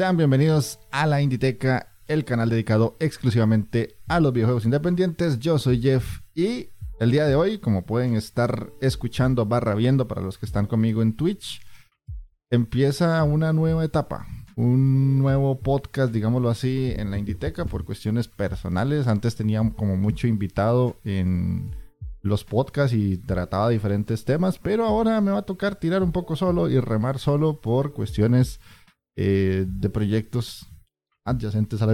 Sean bienvenidos a la Inditeca, el canal dedicado exclusivamente a los videojuegos independientes. Yo soy Jeff y el día de hoy, como pueden estar escuchando barra viendo para los que están conmigo en Twitch, empieza una nueva etapa, un nuevo podcast, digámoslo así, en la Inditeca por cuestiones personales. Antes tenía como mucho invitado en los podcasts y trataba diferentes temas, pero ahora me va a tocar tirar un poco solo y remar solo por cuestiones eh, de proyectos adyacentes a la,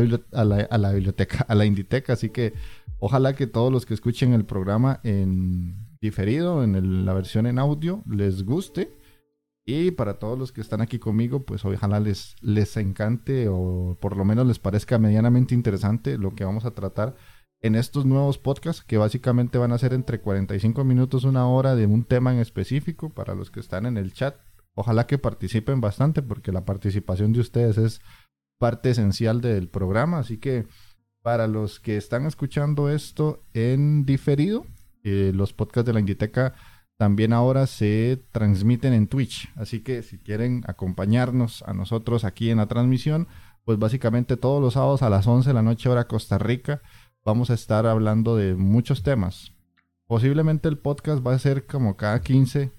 biblioteca, a la Inditeca. Así que ojalá que todos los que escuchen el programa en diferido, en la versión en audio, les guste. Y para todos los que están aquí conmigo, pues ojalá les, les encante o por lo menos les parezca medianamente interesante lo que vamos a tratar en estos nuevos podcasts que básicamente van a ser entre 45 minutos, una hora de un tema en específico para los que están en el chat Ojalá que participen bastante porque la participación de ustedes es parte esencial del programa. Así que para los que están escuchando esto en diferido, eh, los podcasts de la Inditeca también ahora se transmiten en Twitch. Así que si quieren acompañarnos a nosotros aquí en la transmisión, pues básicamente todos los sábados a las 11 de la noche hora Costa Rica vamos a estar hablando de muchos temas. Posiblemente el podcast va a ser como cada 15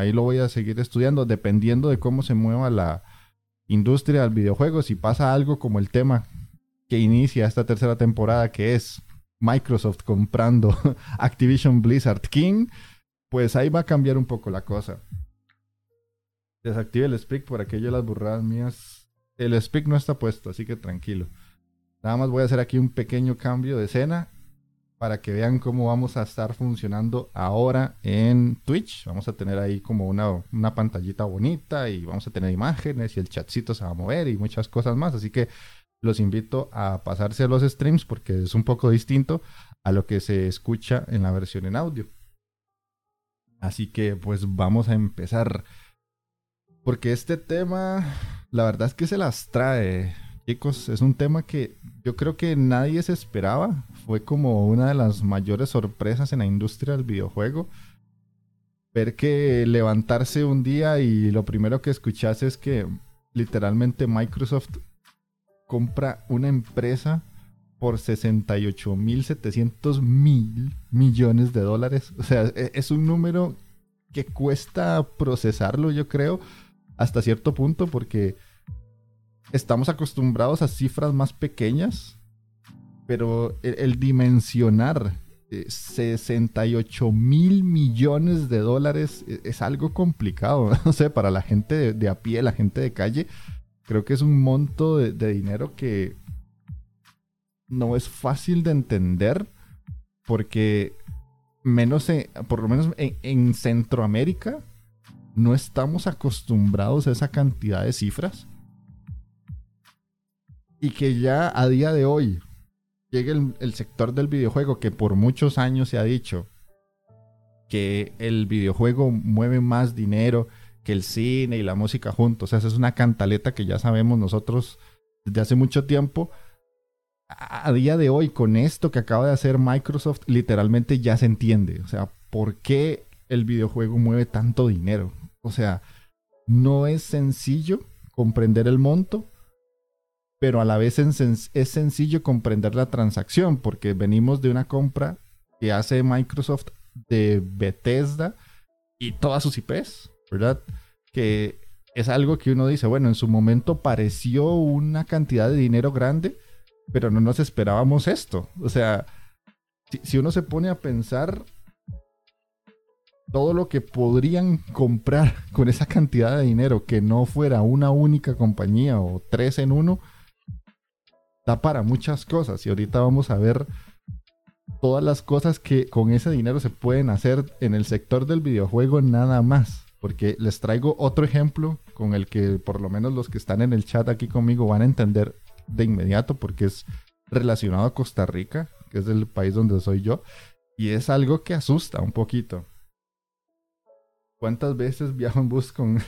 Ahí lo voy a seguir estudiando dependiendo de cómo se mueva la industria del videojuego. Si pasa algo como el tema que inicia esta tercera temporada, que es Microsoft comprando Activision Blizzard King, pues ahí va a cambiar un poco la cosa. Desactive el speak por aquello las burradas mías. El speak no está puesto, así que tranquilo. Nada más voy a hacer aquí un pequeño cambio de escena para que vean cómo vamos a estar funcionando ahora en Twitch. Vamos a tener ahí como una, una, pantallita bonita y vamos a tener imágenes y el chatcito se va a mover y muchas cosas más. Así que los invito a pasarse a los streams porque es un poco distinto a lo que se escucha en la versión en audio. Así que pues vamos a empezar. Porque este tema, la verdad es que se las trae. Chicos, es un tema que yo creo que nadie se esperaba fue como una de las mayores sorpresas en la industria del videojuego. Ver que levantarse un día y lo primero que escuchas es que literalmente Microsoft compra una empresa por 68.700 mil millones de dólares. O sea, e-, es un número que cuesta procesarlo, yo creo, hasta cierto punto, porque estamos acostumbrados a cifras más pequeñas pero el, dimensionar 68 eh, mil millones de dólares e, es, algo complicado, no sé, para la gente de, a pie, la gente de calle, creo que es un monto de, dinero que no es fácil de entender porque menos por lo menos en Centroamérica no estamos acostumbrados a esa cantidad de cifras y que ya a día de hoy llegue el, sector del videojuego que por muchos años se ha dicho que el videojuego mueve más dinero que el cine y la música juntos. O sea, es una cantaleta que ya sabemos nosotros desde hace mucho tiempo. A, día de hoy, con esto que acaba de hacer Microsoft, literalmente ya se entiende. O sea, ¿por qué el videojuego mueve tanto dinero? O sea, no es sencillo comprender el monto, pero a la vez es sencillo comprender la transacción porque venimos de una compra que hace Microsoft de Bethesda y todas sus IPs, ¿verdad? Que es algo que uno dice, bueno, en su momento pareció una cantidad de dinero grande, pero no nos esperábamos esto. O sea, si, si uno se pone a pensar todo lo que podrían comprar con esa cantidad de dinero que no fuera una única compañía o tres en uno, para muchas cosas. Y ahorita vamos a ver todas las cosas que con ese dinero se pueden hacer en el sector del videojuego nada más. Porque les traigo otro ejemplo con el que por lo menos los que están en el chat aquí conmigo van a entender de inmediato porque es relacionado a Costa Rica, que es el país donde soy yo. Y es algo que asusta un poquito. ¿Cuántas veces viajo en bus con...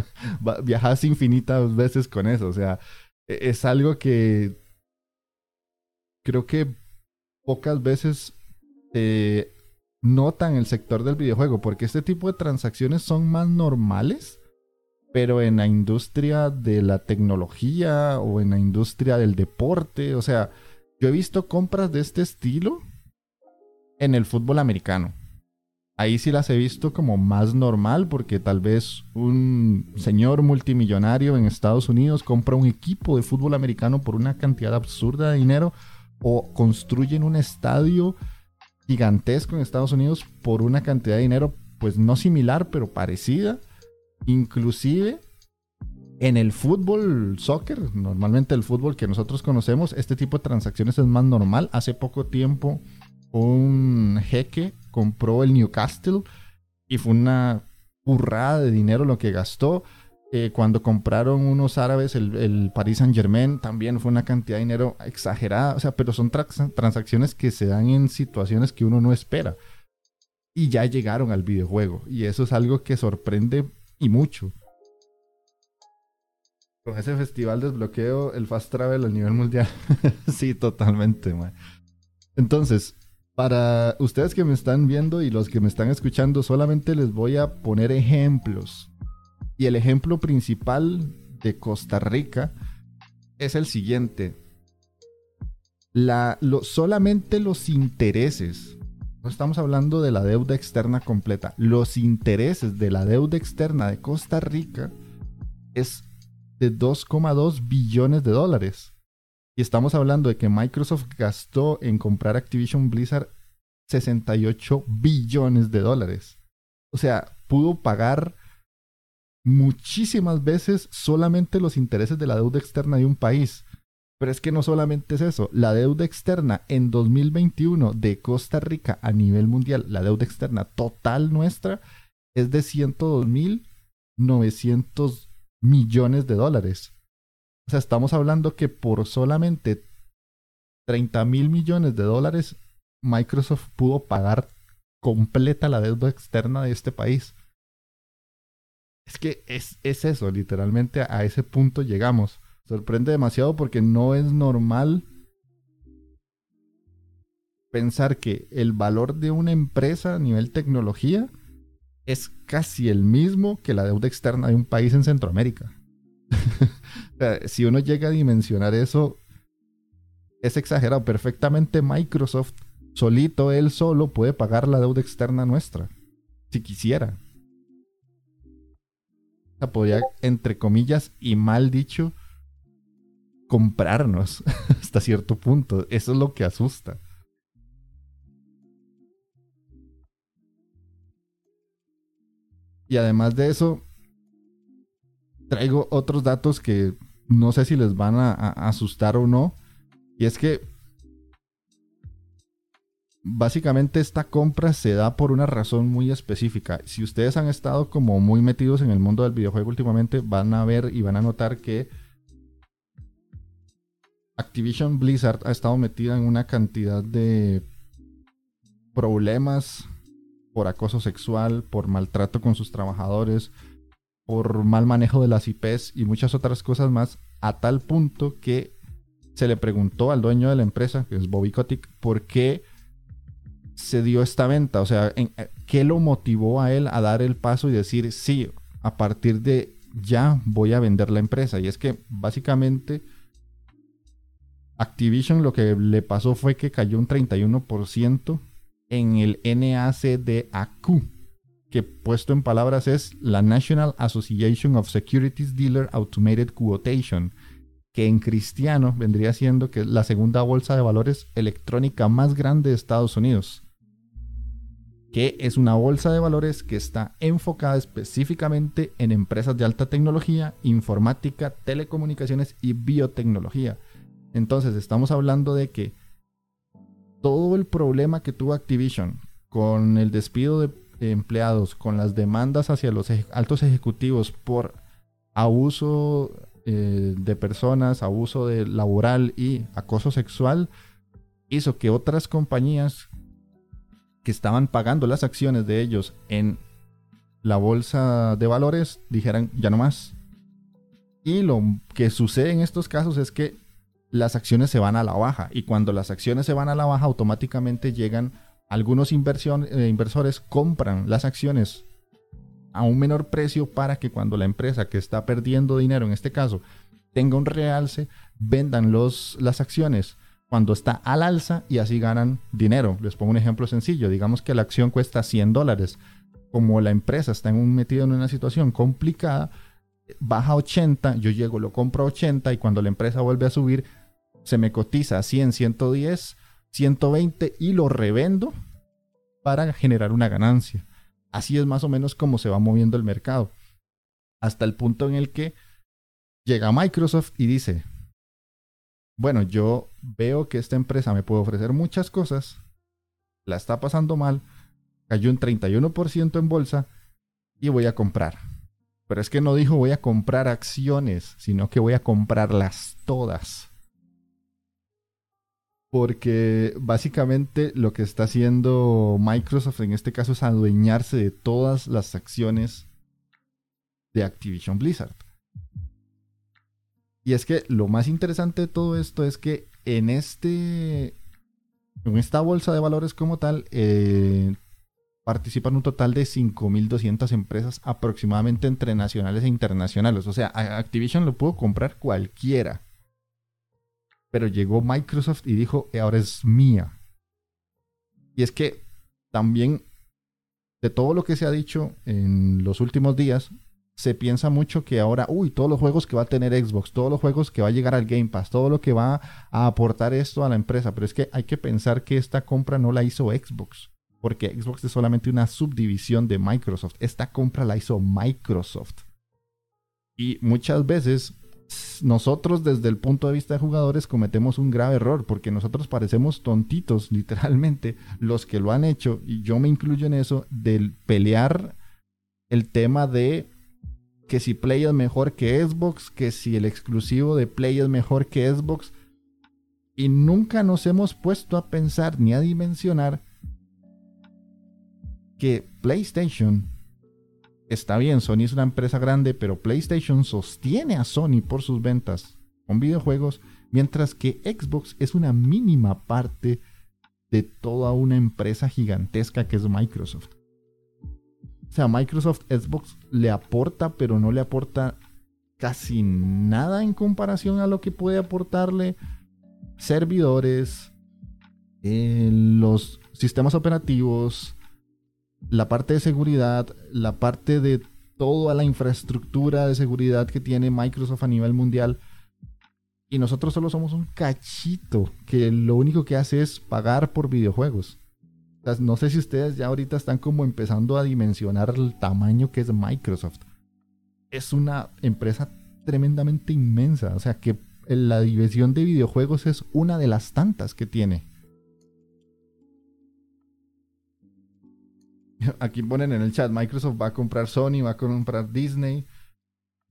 viajas infinitas veces con eso? O sea, e-, es algo que creo que pocas veces eh, notan el sector del videojuego, porque este tipo de transacciones son más normales, pero en la industria de la tecnología o en la industria del deporte, o sea, yo he visto compras de este estilo en el fútbol americano. Ahí sí las he visto como más normal porque tal vez un señor multimillonario en Estados Unidos compra un equipo de fútbol americano por una cantidad absurda de dinero o construyen un estadio gigantesco en Estados Unidos por una cantidad de dinero pues no similar pero parecida. Inclusive en el fútbol soccer, normalmente el fútbol que nosotros conocemos, este tipo de transacciones es más normal. Hace poco tiempo un jeque compró el Newcastle y fue una burrada de dinero lo que gastó. Eh, cuando compraron unos árabes el, Paris Saint Germain también fue una cantidad de dinero exagerada. O sea, pero son transacciones que se dan en situaciones que uno no espera. Y ya llegaron al videojuego. Y eso es algo que sorprende y mucho. Con ese festival desbloqueo el fast travel a nivel mundial. sí, totalmente. Entonces, para ustedes que me están viendo y los que me están escuchando, solamente les voy a poner ejemplos. Y el ejemplo principal de Costa Rica es el siguiente. La, solamente los intereses, no estamos hablando de la deuda externa completa, los intereses de la deuda externa de Costa Rica es de 2,2 billones de dólares. Y estamos hablando de que Microsoft gastó en comprar Activision Blizzard 68 billones de dólares. O sea, pudo pagar muchísimas veces solamente los intereses de la deuda externa de un país. Pero es que no solamente es eso, la deuda externa en 2021 de Costa Rica a nivel mundial, la deuda externa total nuestra es de 102.900 millones de dólares. O sea, estamos hablando que por solamente 30 mil millones de dólares, Microsoft pudo pagar completa la deuda externa de este país. Es que es, es eso, literalmente a ese punto llegamos. Sorprende demasiado porque no es normal pensar que el valor de una empresa a nivel tecnología es casi el mismo que la deuda externa de un país en Centroamérica. si uno llega a dimensionar eso, es exagerado. Perfectamente Microsoft, solito, él solo, puede pagar la deuda externa nuestra. Si quisiera. Podría, entre comillas, y mal dicho, comprarnos hasta cierto punto. Eso es lo que asusta. Y además de eso, traigo otros datos que no sé si les van a, asustar o no. Y es que básicamente esta compra se da por una razón muy específica. Si ustedes han estado como muy metidos en el mundo del videojuego últimamente, van a ver y van a notar que Activision Blizzard ha estado metida en una cantidad de problemas por acoso sexual, por maltrato con sus trabajadores, por mal manejo de las IPs y muchas otras cosas más, a tal punto que se le preguntó al dueño de la empresa, que es Bobby Kotick, por qué se dio esta venta, o sea, eh, qué lo motivó a él a dar el paso y decir, sí, a partir de ya voy a vender la empresa. Y es que básicamente Activision lo que le pasó fue que cayó un 31% en el NACDAQ, que puesto en palabras es la National Association of Securities Dealer Automated Quotation, que en cristiano vendría siendo que la segunda bolsa de valores electrónica más grande de Estados Unidos, que es una bolsa de valores que está enfocada específicamente en empresas de alta tecnología, informática, telecomunicaciones y biotecnología. Entonces estamos hablando de que todo el problema que tuvo Activision con el despido de empleados, con las demandas hacia los altos ejecutivos por abuso eh, de personas, abuso de laboral y acoso sexual, hizo que otras compañías que estaban pagando las acciones de ellos en la bolsa de valores dijeran ya no más. Y lo que sucede en estos casos es que las acciones se van a la baja y cuando las acciones se van a la baja automáticamente llegan algunos eh, inversores compran las acciones a un menor precio para que cuando la empresa que está perdiendo dinero en este caso tenga un realce vendan los, las acciones cuando está al alza y así ganan dinero. Les pongo un ejemplo sencillo. Digamos que la acción cuesta 100 dólares. Como la empresa está metida en una situación complicada, baja a 80, yo llego, lo compro a 80 y cuando la empresa vuelve a subir, se me cotiza a 100, 110, 120 y lo revendo para generar una ganancia. Así es más o menos como se va moviendo el mercado. Hasta el punto en el que llega Microsoft y dice, bueno, yo veo que esta empresa me puede ofrecer muchas cosas, la está pasando mal, cayó un 31% en bolsa y voy a comprar. Pero es que no dijo voy a comprar acciones, sino que voy a comprarlas todas. Porque básicamente lo que está haciendo Microsoft en este caso es adueñarse de todas las acciones de Activision Blizzard. Y es que lo más interesante de todo esto es que en este. En esta bolsa de valores como tal, eh, participan un total de 5.200 empresas aproximadamente entre nacionales e internacionales. O sea, Activision lo pudo comprar cualquiera. Pero llegó Microsoft y dijo, eh, ahora es mía. Y es que también de todo lo que se ha dicho en los últimos días, se piensa mucho que ahora, uy, todos los juegos que va a tener Xbox, todos los juegos que va a llegar al Game Pass, todo lo que va a aportar esto a la empresa. Pero es que hay que pensar que esta compra no la hizo Xbox, porque Xbox es solamente una subdivisión de Microsoft. Esta compra la hizo Microsoft. Y muchas veces nosotros desde el punto de vista de jugadores cometemos un grave error porque nosotros parecemos tontitos literalmente los que lo han hecho y yo me incluyo en eso del pelear el tema de que si Play es mejor que Xbox, que si el exclusivo de Play es mejor que Xbox. Y nunca nos hemos puesto a pensar ni a dimensionar que PlayStation está bien, Sony es una empresa grande, pero PlayStation sostiene a Sony por sus ventas con videojuegos, mientras que Xbox es una mínima parte de toda una empresa gigantesca que es Microsoft. O sea, Microsoft Xbox le aporta, pero no le aporta casi nada en comparación a lo que puede aportarle servidores, eh, los sistemas operativos, la parte de seguridad, la parte de toda la infraestructura de seguridad que tiene Microsoft a nivel mundial. Y nosotros solo somos un cachito que lo único que hace es pagar por videojuegos no sé si ustedes ya ahorita están como empezando a dimensionar el tamaño que es Microsoft. Es una empresa tremendamente inmensa. O sea que la división de videojuegos es una de las tantas que tiene. Aquí ponen en el chat, Microsoft va a comprar Sony, va a comprar Disney,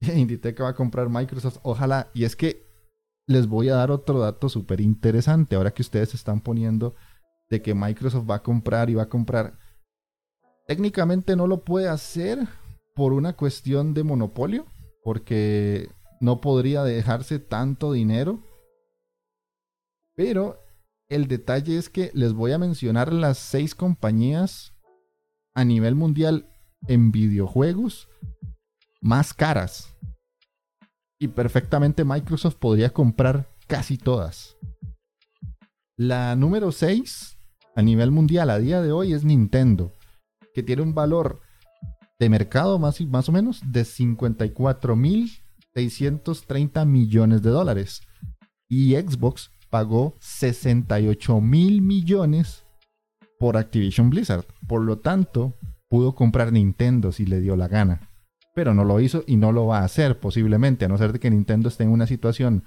Inditex va a comprar Microsoft, ojalá. Y es que les voy a dar otro dato súper interesante ahora que ustedes están poniendo de que Microsoft va a comprar y va a comprar. Técnicamente no lo puede hacer por una cuestión de monopolio, porque no podría dejarse tanto dinero. Pero el detalle es que les voy a mencionar las seis compañías a nivel mundial en videojuegos más caras. Y perfectamente Microsoft podría comprar casi todas. La número 6 a nivel mundial a día de hoy es Nintendo, que tiene un valor de mercado más, más o menos de 54.630 millones de dólares. Y Xbox pagó 68 mil millones por Activision Blizzard. Por lo tanto, pudo comprar Nintendo si le dio la gana. Pero no lo hizo y no lo va a hacer posiblemente, a no ser de que Nintendo esté en una situación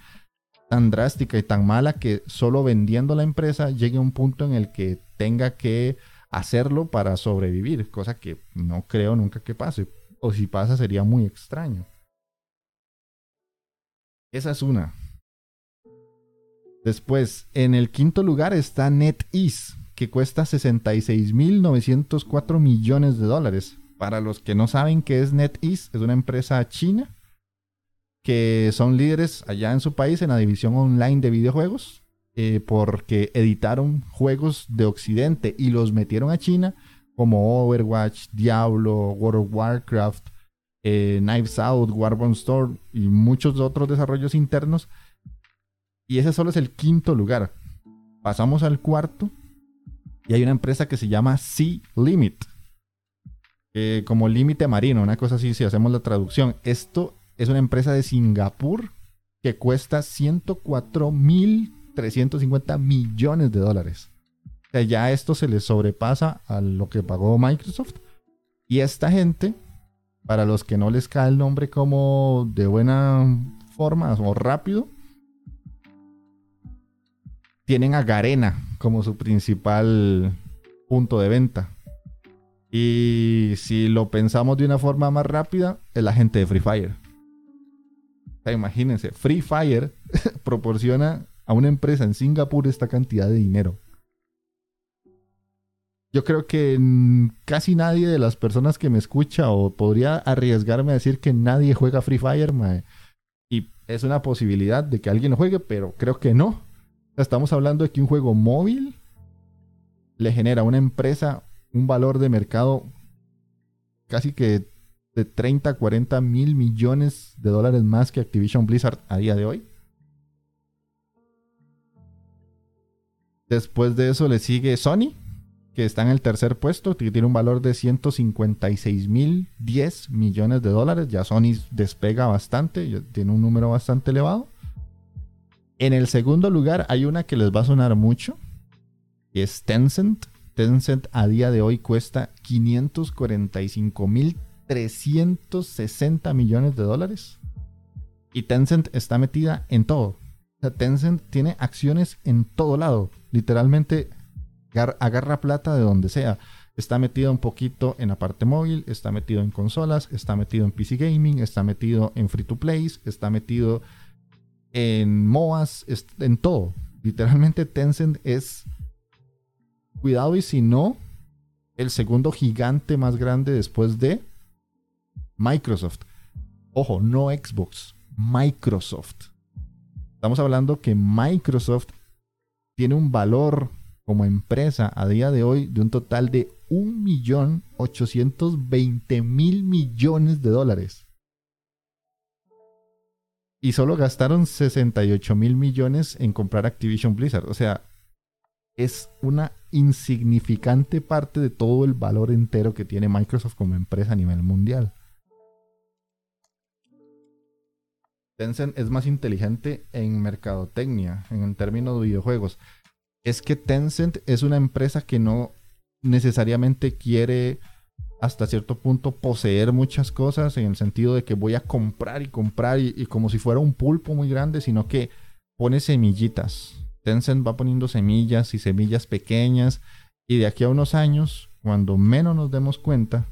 tan drástica y tan mala que solo vendiendo la empresa llegue a un punto en el que tenga que hacerlo para sobrevivir, cosa que no creo nunca que pase. O si pasa sería muy extraño. Esa es una. Después, en el quinto lugar está NetEase, que cuesta 66.904 millones de dólares. Para los que no saben qué es NetEase, es una empresa china que son líderes allá en su país en la división online de videojuegos, eh, porque editaron juegos de Occidente y los metieron a China, como Overwatch, Diablo, World of Warcraft, eh, Knives Out, Warbone Store y muchos otros desarrollos internos. Y ese solo es el quinto lugar. Pasamos al cuarto y hay una empresa que se llama Sea Limit. como límite marino, una cosa así, si hacemos la traducción. Esto es una empresa de Singapur que cuesta 104.350 millones de dólares. O sea, ya esto se le sobrepasa a lo que pagó Microsoft. Y esta gente, para los que no les cae el nombre como de buena forma o rápido, tienen a Garena como su principal punto de venta. Y si lo pensamos de una forma más rápida, es la gente de Free Fire imagínense, Free Fire proporciona a una empresa en Singapur esta cantidad de dinero. Yo creo que casi nadie de las personas que me escucha o podría arriesgarme a decir que nadie juega Free Fire, Y es una posibilidad de que alguien lo juegue, pero creo que no. Estamos hablando de que un juego móvil le genera a una empresa un valor de mercado casi que de 30 a 40 mil millones de dólares más que Activision Blizzard a día de hoy. Después de eso le sigue Sony, que está en el tercer puesto, que tiene un valor de 156 mil 10 millones de dólares. Ya Sony despega bastante, tiene un número bastante elevado. En el segundo lugar hay una que les va a sonar mucho, es Tencent. Tencent a día de hoy cuesta 545 mil 360 millones de dólares. Y Tencent está metida en todo. Tencent tiene acciones en todo lado. Literalmente agarra plata de donde sea. Está metido un poquito en la parte móvil, está metido en consolas, está metido en PC Gaming, está metido en Free to Play, está metido en MOAS, en todo. Literalmente Tencent es, cuidado y si no, el segundo gigante más grande después de Microsoft. Ojo, no Xbox, Microsoft. Estamos hablando que Microsoft tiene un valor como empresa a día de hoy de un total de 1.820.000 millones de dólares. Y solo gastaron 68 mil millones en comprar Activision Blizzard. O sea, es una insignificante parte de todo el valor entero que tiene Microsoft como empresa a nivel mundial. Tencent es más inteligente en mercadotecnia, en el término de videojuegos. Es que Tencent es una empresa que no necesariamente quiere hasta cierto punto poseer muchas cosas en el sentido de que voy a comprar y comprar y, como si fuera un pulpo muy grande, sino que pone semillitas. Tencent va poniendo semillas y semillas pequeñas y de aquí a unos años, cuando menos nos demos cuenta,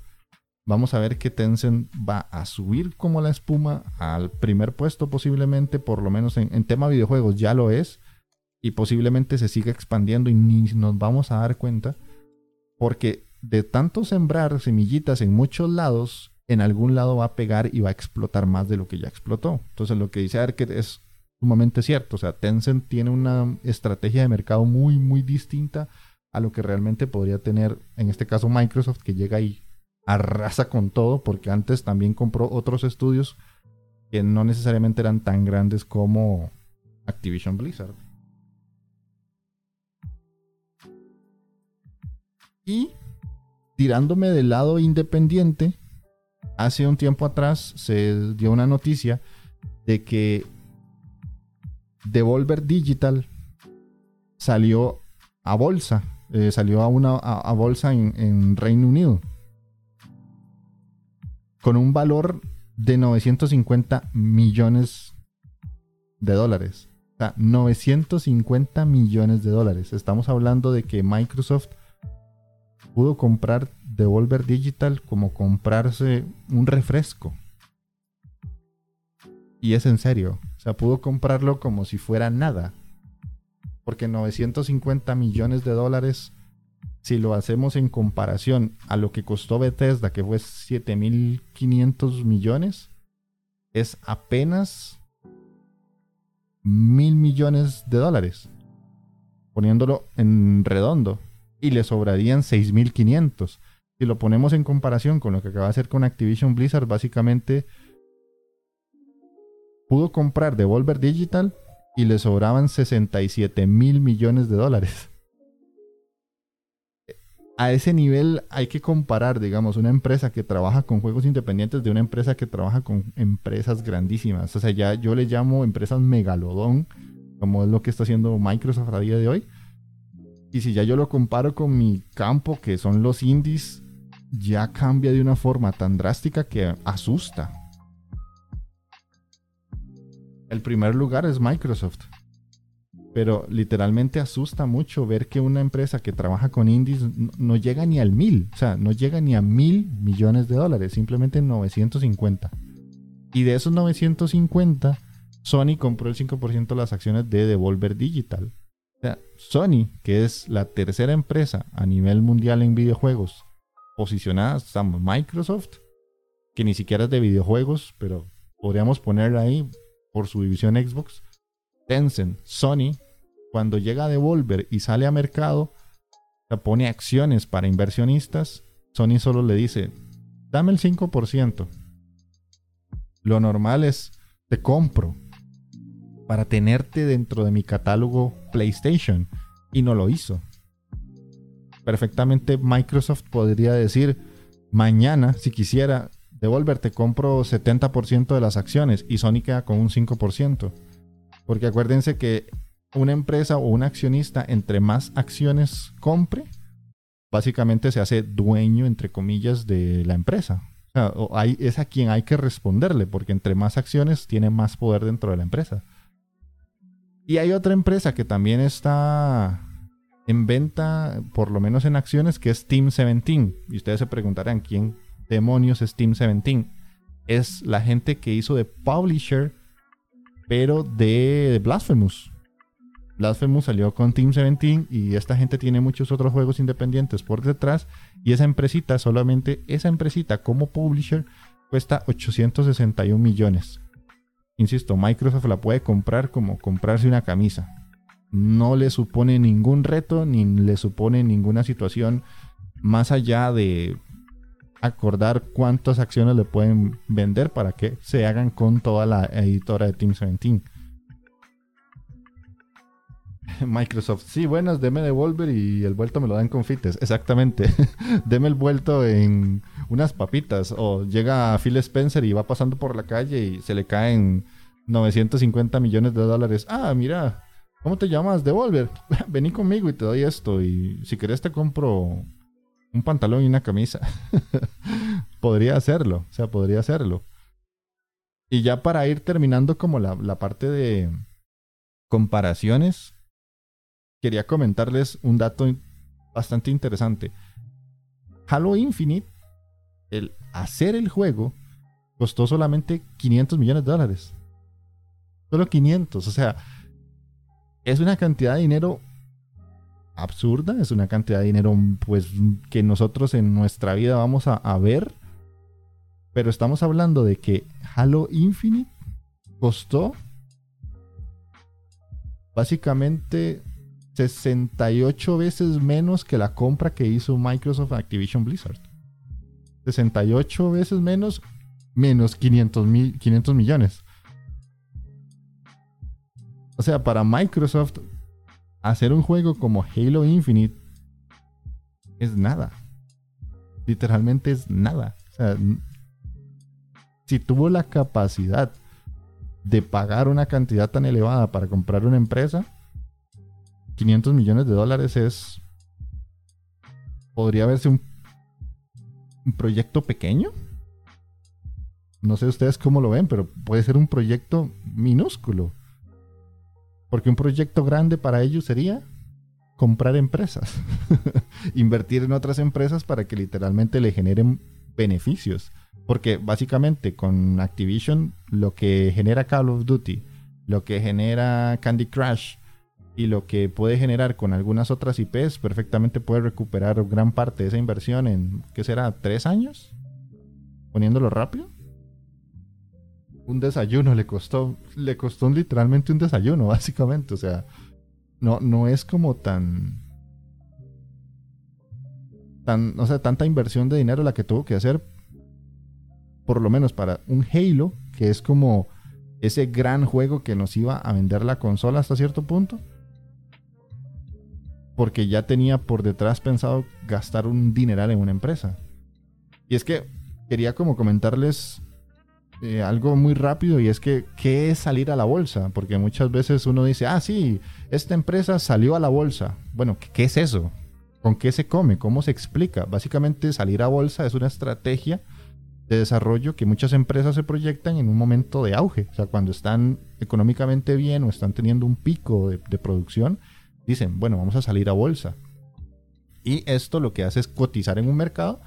vamos a ver que Tencent va a subir como la espuma al primer puesto posiblemente, por lo menos en, tema videojuegos ya lo es, y posiblemente se siga expandiendo y ni nos vamos a dar cuenta, porque de tanto sembrar semillitas en muchos lados, en algún lado va a pegar y va a explotar más de lo que ya explotó. Entonces lo que dice Arket es sumamente cierto, o sea, Tencent tiene una estrategia de mercado muy, muy distinta a lo que realmente podría tener, en este caso Microsoft, que llega ahí arrasa con todo, porque antes también compró otros estudios que no necesariamente eran tan grandes como Activision Blizzard. Y tirándome del lado independiente, hace un tiempo atrás se dio una noticia de que Devolver Digital salió a bolsa, eh, salió a una a, bolsa en Reino Unido con un valor de 950 millones de dólares. O sea, 950 millones de dólares. Estamos hablando de que Microsoft pudo comprar Devolver Digital como comprarse un refresco. Y es en serio. O sea, pudo comprarlo como si fuera nada. Porque 950 millones de dólares, si lo hacemos en comparación a lo que costó Bethesda, que fue 7.500 millones, es apenas mil millones de dólares. Poniéndolo en redondo. Y le sobrarían 6.500. Si lo ponemos en comparación con lo que acaba de hacer con Activision Blizzard, básicamente pudo comprar Devolver Digital y le sobraban 67 mil millones de dólares. A ese nivel hay que comparar, digamos, una empresa que trabaja con juegos independientes de una empresa que trabaja con empresas grandísimas. O sea, ya yo le llamo empresas megalodón, como es lo que está haciendo Microsoft a día de hoy. Y si ya yo lo comparo con mi campo, que son los indies, ya cambia de una forma tan drástica que asusta. El primer lugar es Microsoft. Pero literalmente asusta mucho ver que una empresa que trabaja con indies no, llega ni al mil. O sea, no llega ni a mil millones de dólares. Simplemente 950. Y de esos 950, Sony compró el 5% de las acciones de Devolver Digital. O sea, Sony, que es la tercera empresa a nivel mundial en videojuegos posicionada, estamos Microsoft, que ni siquiera es de videojuegos, pero podríamos ponerla ahí por su división Xbox. Tencent, Sony, cuando llega Devolver y sale a mercado, pone acciones para inversionistas, Sony solo le dice, dame el 5%. Lo normal es, te compro para tenerte dentro de mi catálogo PlayStation. Y no lo hizo. Perfectamente Microsoft podría decir, mañana, si quisiera, Devolver te compro 70% de las acciones y Sony queda con un 5%. Porque acuérdense que una empresa o un accionista, entre más acciones compre, básicamente se hace dueño, entre comillas, de la empresa. O sea, es a quien hay que responderle, porque entre más acciones tiene más poder dentro de la empresa. Y hay otra empresa que también está en venta, por lo menos en acciones, que es Team 17. Y ustedes se preguntarán quién demonios es Team 17. Es la gente que hizo de publisher, pero de Blasphemous. Blasphemous salió con Team 17 y esta gente tiene muchos otros juegos independientes por detrás y esa empresita, solamente esa empresita como publisher cuesta 861 millones. Insisto, Microsoft la puede comprar como comprarse una camisa. No le supone ningún reto ni le supone ninguna situación más allá de acordar cuántas acciones le pueden vender para que se hagan con toda la editora de Team 17. Microsoft, sí, buenas, deme Devolver y el vuelto me lo dan con fites. Exactamente. deme el vuelto en unas papitas. O llega Phil Spencer y va pasando por la calle y se le caen 950 millones de dólares. Ah, mira, ¿cómo te llamas? Devolver. Vení conmigo y te doy esto. Y si querés te compro un pantalón y una camisa. podría hacerlo. O sea, podría hacerlo. Y ya para ir terminando como la parte de comparaciones quería comentarles un dato bastante interesante. Halo Infinite, el hacer el juego, costó solamente 500 millones de dólares. Solo 500, o sea, es una cantidad de dinero absurda, es una cantidad de dinero pues que nosotros en nuestra vida vamos a, a ver. Pero estamos hablando de que Halo Infinite costó básicamente 68 veces menos que la compra que hizo Microsoft Activision Blizzard. 68 veces menos, menos 500, mil, 500 millones. O sea, para Microsoft, hacer un juego como Halo Infinite es nada. Literalmente es nada. O sea, si tuvo la capacidad de pagar una cantidad tan elevada para comprar una empresa, 500 millones de dólares es... Podría verse un, un proyecto pequeño. No sé ustedes cómo lo ven, pero puede ser un proyecto minúsculo. Porque un proyecto grande para ellos sería comprar empresas, invertir en otras empresas para que literalmente le generen beneficios. Porque básicamente con Activision lo que genera Call of Duty, lo que genera Candy Crush y lo que puede generar con algunas otras IPs, perfectamente puede recuperar gran parte de esa inversión en, ¿qué será? ¿Tres años? Poniéndolo rápido. Un desayuno le costó, le costó literalmente un desayuno, básicamente. O sea, no, no es como tan, tan, o sea, tanta inversión de dinero la que tuvo que hacer, por lo menos para un Halo, que es como ese gran juego que nos iba a vender la consola hasta cierto punto. Porque ya tenía por detrás pensado gastar un dineral en una empresa. Y es que quería como comentarles eh, algo muy rápido y es que, ¿qué es salir a la bolsa? Porque muchas veces uno dice, ah, sí, esta empresa salió a la bolsa. Bueno, ¿qué, es eso? ¿Con qué se come? ¿Cómo se explica? Básicamente salir a bolsa es una estrategia de desarrollo que muchas empresas se proyectan en un momento de auge. O sea, cuando están económicamente bien o están teniendo un pico de, de producción, dicen, bueno, vamos a salir a bolsa. Y esto lo que hace es cotizar en un mercado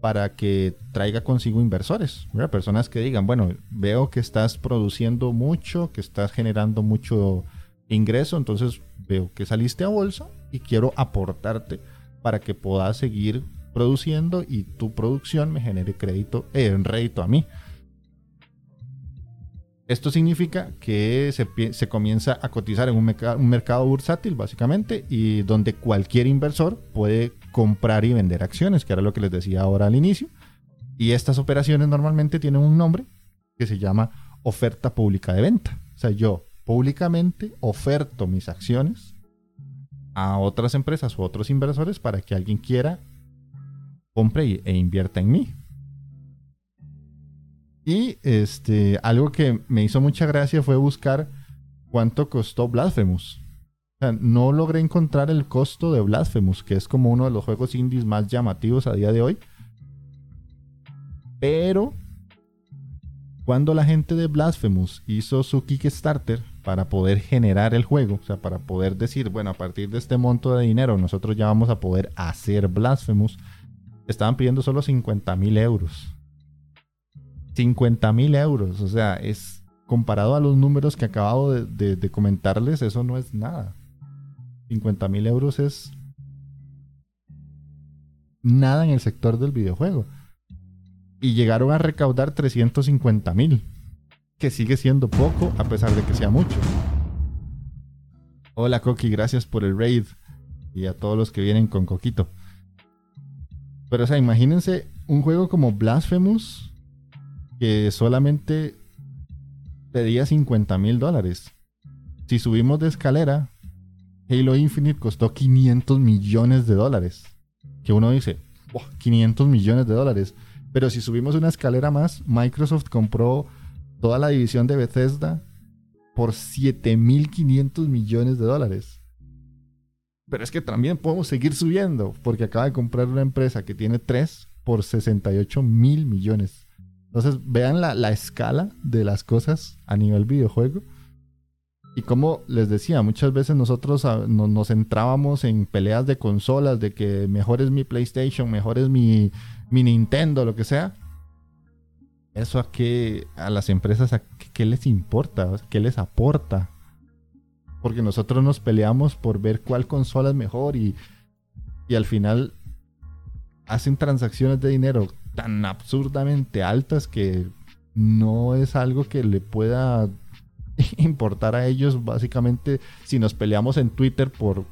para que traiga consigo inversores, personas que digan, bueno, veo que estás produciendo mucho, que estás generando mucho ingreso, entonces veo que saliste a bolsa y quiero aportarte para que puedas seguir produciendo y tu producción me genere crédito, en eh, rédito a mí. Esto significa que se, comienza a cotizar en un, un, mercado bursátil, básicamente, y donde cualquier inversor puede comprar y vender acciones, que era lo que les decía ahora al inicio. Y estas operaciones normalmente tienen un nombre que se llama oferta pública de venta. O sea, yo públicamente oferto mis acciones a otras empresas o otros inversores para que alguien quiera, compre e invierta en mí. Y este, algo que me hizo mucha gracia fue buscar cuánto costó Blasphemous. no logré encontrar el costo de Blasphemous, que es como uno de los juegos indies más llamativos a día de hoy. Pero cuando la gente de Blasphemous hizo su Kickstarter para poder generar el juego, o sea, para poder decir, bueno, a partir de este monto de dinero nosotros ya vamos a poder hacer Blasphemous, estaban pidiendo solo 50 mil euros. 50 mil euros. O sea, es comparado a los números que acabo de, comentarles, eso no es nada. 50 mil euros es nada en el sector del videojuego. Y llegaron a recaudar 350 mil, que sigue siendo poco a pesar de que sea mucho. Hola Coqui, gracias por el raid y a todos los que vienen con Coquito. Pero o sea, imagínense un juego como Blasphemous que solamente pedía 50 mil dólares. Si subimos de escalera, Halo Infinite costó 500 millones de dólares. Que uno dice, 500 millones de dólares. Pero si subimos una escalera más, Microsoft compró toda la división de Bethesda por 7.500 millones de dólares. Pero es que también podemos seguir subiendo, porque acaba de comprar una empresa que tiene 3 por 68 mil millones. Entonces, vean la, escala de las cosas a nivel videojuego. Y como les decía, muchas veces nosotros ah, nos centrábamos en peleas de consolas, de que mejor es mi PlayStation, mejor es mi, mi Nintendo, lo que sea. Eso a qué, a las empresas, a qué, les importa, qué les aporta. Porque nosotros nos peleamos por ver cuál consola es mejor y, y al final hacen transacciones de dinero tan absurdamente altas que no es algo que le pueda importar a ellos básicamente si nos peleamos en Twitter por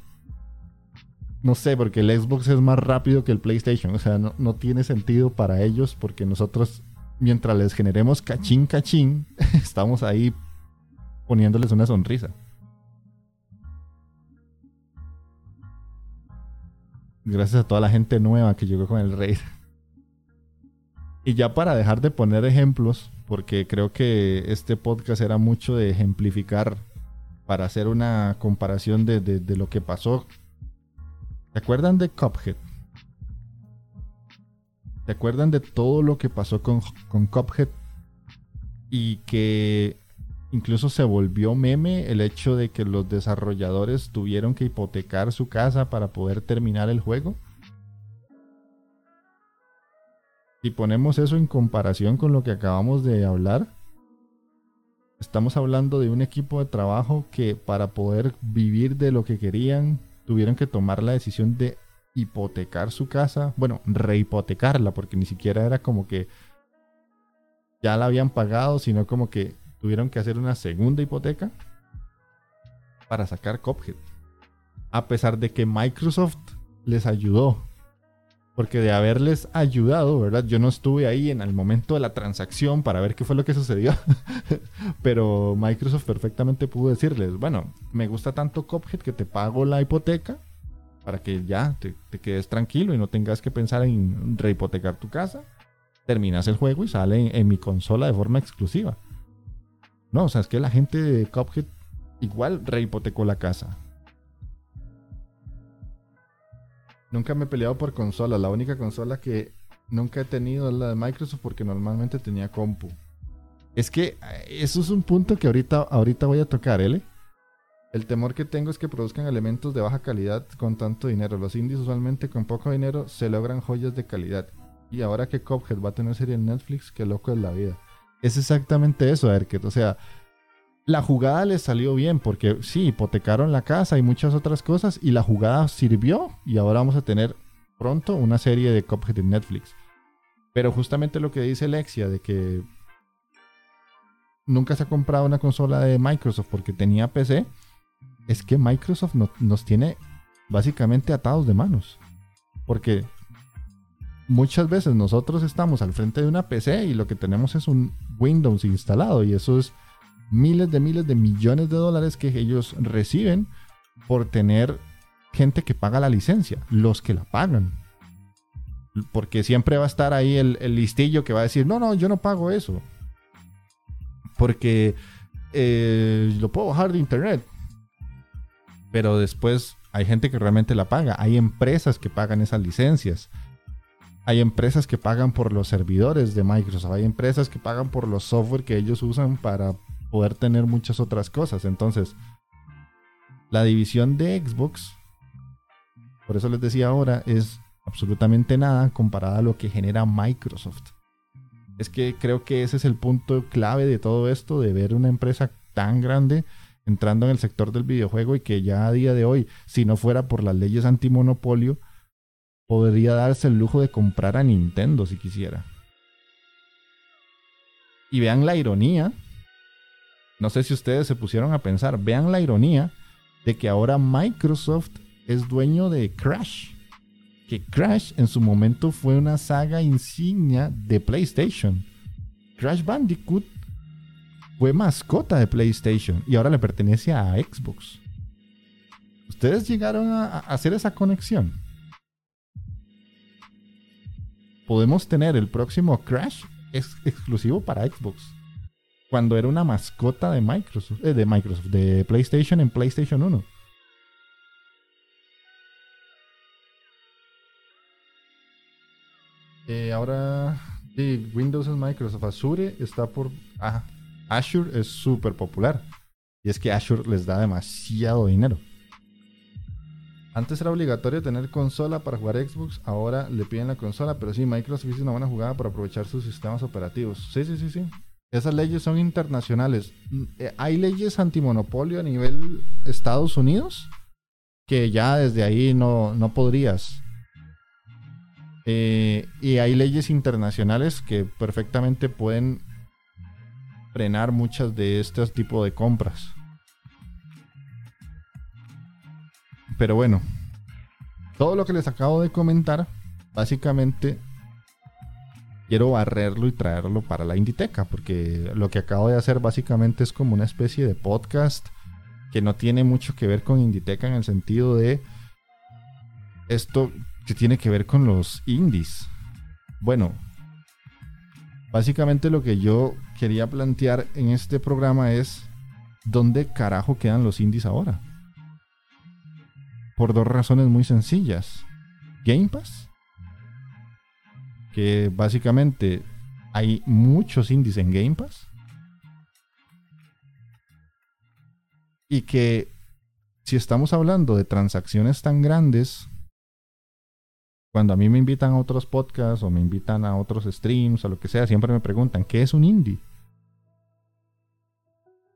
no sé, porque el Xbox es más rápido que el PlayStation, o sea, no, no tiene sentido para ellos porque nosotros mientras les generemos cachín cachín, estamos ahí poniéndoles una sonrisa. Gracias a toda la gente nueva que llegó con el rey. Y ya para dejar de poner ejemplos, porque creo que este podcast era mucho de ejemplificar para hacer una comparación de, lo que pasó. ¿Se acuerdan de Cuphead? ¿Se acuerdan de todo lo que pasó con, con? Y que incluso se volvió meme el hecho de que los desarrolladores tuvieron que hipotecar su casa para poder terminar el juego. Si ponemos eso en comparación con lo que acabamos de hablar, estamos hablando de un equipo de trabajo que para poder vivir de lo que querían, tuvieron que tomar la decisión de hipotecar su casa, bueno, rehipotecarla, porque ni siquiera era como que ya la habían pagado, sino como que tuvieron que hacer una segunda hipoteca para sacar Cophead. A pesar de que Microsoft les ayudó. Porque de haberles ayudado, ¿verdad? Yo no estuve ahí en el momento de la transacción para ver qué fue lo que sucedió. Pero Microsoft perfectamente pudo decirles, bueno, me gusta tanto Cophead que te pago la hipoteca para que ya te, quedes tranquilo y no tengas que pensar en rehipotecar tu casa. Terminas el juego y sale en, mi consola de forma exclusiva. No, o sea, es que la gente de Cuphead igual rehipotecó la casa. Nunca me he peleado por consola. La única consola que nunca he tenido es la de Microsoft porque normalmente tenía compu. Es que eh, eso es un punto que ahorita, ahorita voy a tocar, ¿eh? El temor que tengo es que produzcan elementos de baja calidad con tanto dinero. Los indies usualmente con poco dinero se logran joyas de calidad. Y ahora que Cuphead va a tener serie en Netflix, qué loco es la vida. Es exactamente eso, Erket. O sea, la jugada les salió bien porque sí, hipotecaron la casa y muchas otras cosas y la jugada sirvió y ahora vamos a tener pronto una serie de Cuphead en Netflix. Pero justamente lo que dice Lexia de que nunca se ha comprado una consola de Microsoft porque tenía PC, es que Microsoft nos tiene básicamente atados de manos. Porque muchas veces nosotros estamos al frente de una PC y lo que tenemos es un Windows instalado y eso es miles de miles de millones de dólares que ellos reciben por tener gente que paga la licencia, los que la pagan. Porque siempre va a estar ahí el, listillo que va a decir, no, no, yo no pago eso. Porque eh, lo puedo bajar de internet pero después hay gente que realmente la paga. Hay empresas que pagan esas licencias. Hay empresas que pagan por los servidores de Microsoft. Hay empresas que pagan por los software que ellos usan para poder tener muchas otras cosas. Entonces, la división de Xbox, por eso les decía ahora, es absolutamente nada comparada a lo que genera Microsoft. Es que creo que ese es el punto clave de todo esto, de ver una empresa tan grande entrando en el sector del videojuego y que ya a día de hoy, si no fuera por las leyes antimonopolio, podría darse el lujo de comprar a Nintendo si quisiera. Y vean la ironía, no sé si ustedes se pusieron a pensar, vean la ironía de que ahora Microsoft es dueño de Crash. Que Crash en su momento fue una saga insignia de PlayStation. Crash Bandicoot fue mascota de PlayStation y ahora le pertenece a Xbox. ¿Ustedes llegaron a, hacer esa conexión? Podemos tener el próximo Crash exclusivo para Xbox. Cuando era una mascota de Microsoft, eh, de Microsoft, de PlayStation en PlayStation 1. Eh, ahora Windows es Microsoft. Azure está por. Ah, Azure es súper popular. Y es que Azure les da demasiado dinero. Antes era obligatorio tener consola para jugar Xbox, ahora le piden la consola, pero sí, Microsoft hizo una buena jugada para aprovechar sus sistemas operativos. Sí, sí, sí, sí. Esas leyes son internacionales. Mm, eh, hay leyes antimonopolio a nivel Estados Unidos que ya desde ahí no, no podrías. Eh, y hay leyes internacionales que perfectamente pueden frenar muchas de estos tipos de compras. Pero bueno, todo lo que les acabo de comentar, básicamente quiero barrerlo y traerlo para la Inditeca, porque lo que acabo de hacer básicamente es como una especie de podcast que no tiene mucho que ver con Inditeca en el sentido de esto que tiene que ver con los indies. Bueno, Básicamente lo que yo quería plantear en este programa es ¿dónde carajo quedan los indies ahora? Por dos razones muy sencillas. Game Pass, que básicamente hay muchos indies en Game Pass. Y que si estamos hablando de transacciones tan grandes, cuando a mí me invitan a otros podcasts o me invitan a otros streams o lo que sea, siempre me preguntan, ¿qué es un indie?